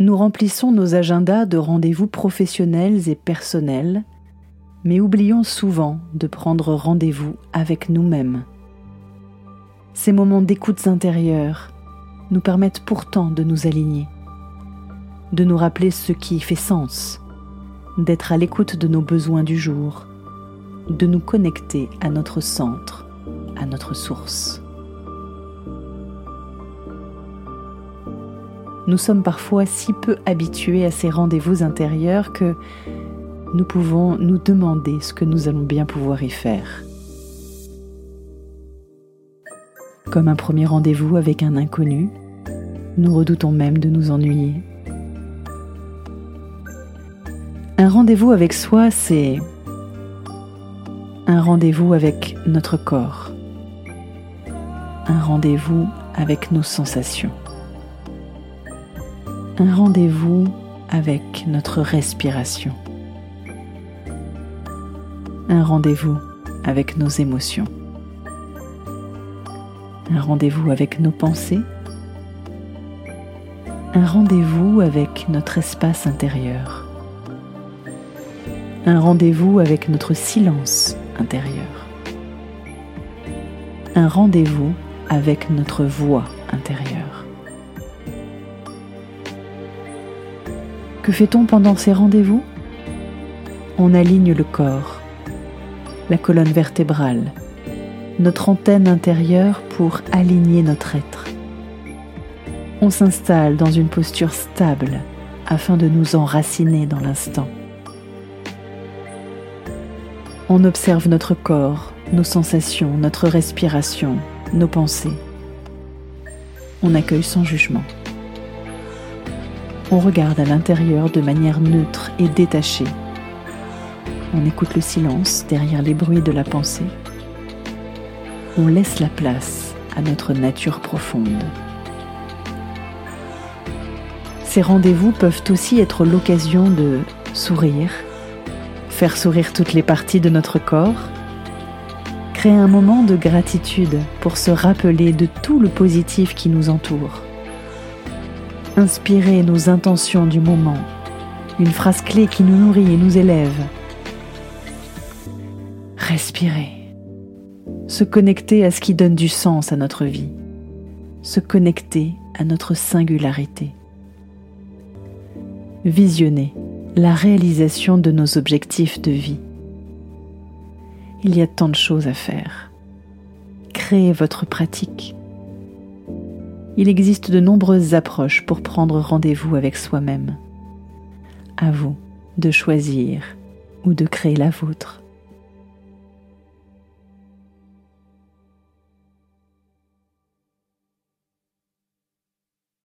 Nous remplissons nos agendas de rendez-vous professionnels et personnels, mais oublions souvent de prendre rendez-vous avec nous-mêmes. Ces moments d'écoute intérieure nous permettent pourtant de nous aligner, de nous rappeler ce qui fait sens, d'être à l'écoute de nos besoins du jour, de nous connecter à notre centre, à notre source. Nous sommes parfois si peu habitués à ces rendez-vous intérieurs que nous pouvons nous demander ce que nous allons bien pouvoir y faire. Comme un premier rendez-vous avec un inconnu, nous redoutons même de nous ennuyer. Un rendez-vous avec soi, c'est un rendez-vous avec notre corps, un rendez-vous avec nos sensations, un rendez-vous avec notre respiration, un rendez-vous avec nos émotions. Un rendez-vous avec nos pensées, un rendez-vous avec notre espace intérieur, un rendez-vous avec notre silence intérieur, un rendez-vous avec notre voix intérieure. Que fait-on pendant ces rendez-vous? On aligne le corps, la colonne vertébrale, notre antenne intérieure pour aligner notre être. On s'installe dans une posture stable afin de nous enraciner dans l'instant. On observe notre corps, nos sensations, notre respiration, nos pensées. On accueille sans jugement. On regarde à l'intérieur de manière neutre et détachée. On écoute le silence derrière les bruits de la pensée on laisse la place à notre nature profonde. Ces rendez-vous peuvent aussi être l'occasion de sourire, faire sourire toutes les parties de notre corps, créer un moment de gratitude pour se rappeler de tout le positif qui nous entoure, inspirer nos intentions du moment, une phrase clé qui nous nourrit et nous élève, respirer se connecter à ce qui donne du sens à notre vie, se connecter à notre singularité, visionner la réalisation de nos objectifs de vie. Il y a tant de choses à faire. Créez votre pratique. Il existe de nombreuses approches pour prendre rendez-vous avec soi-même. À vous de choisir ou de créer la vôtre.